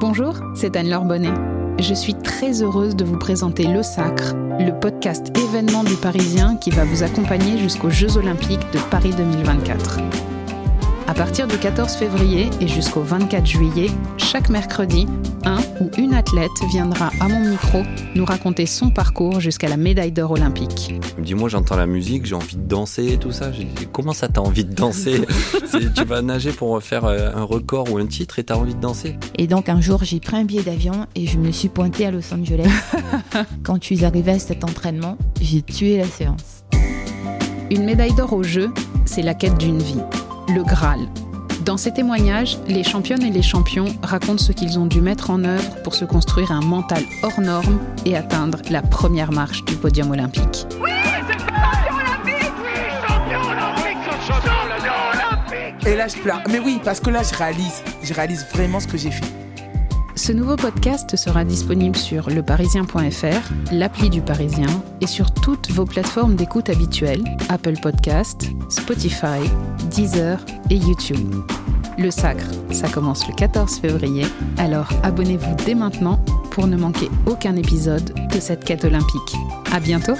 Bonjour, c'est Anne-Laure Bonnet. Je suis très heureuse de vous présenter Le Sacre, le podcast événement du Parisien qui va vous accompagner jusqu'aux Jeux Olympiques de Paris 2024. À partir du 14 février et jusqu'au 24 juillet, chaque mercredi, un ou une athlète viendra à mon micro nous raconter son parcours jusqu'à la médaille d'or olympique. Il me dit, moi j'entends la musique, j'ai envie de danser et tout ça. J'ai dit, comment ça t'as envie de danser? Tu vas nager pour faire euh, un record ou un titre et t'as envie de danser Et donc un jour j'ai pris un billet d'avion et je me suis pointée à Los Angeles. Quand je suis arrivée à cet entraînement, j'ai tué la séance. Une médaille d'or au jeu, c'est la quête d'une vie le Graal. Dans ces témoignages, les championnes et les champions racontent ce qu'ils ont dû mettre en œuvre pour se construire un mental hors norme et atteindre la première marche du podium olympique. Oui, c'est champion olympique Oui, champion olympique Champion olympique Et là, je pleure. Mais oui, parce que là, je réalise. Je réalise vraiment ce que j'ai fait. Ce nouveau podcast sera disponible sur leparisien.fr, l'appli du Parisien et sur toutes vos plateformes d'écoute habituelles, Apple Podcast, Spotify, Deezer et YouTube. Le Sacre, ça commence le 14 février, alors abonnez-vous dès maintenant pour ne manquer aucun épisode de cette quête olympique. À bientôt!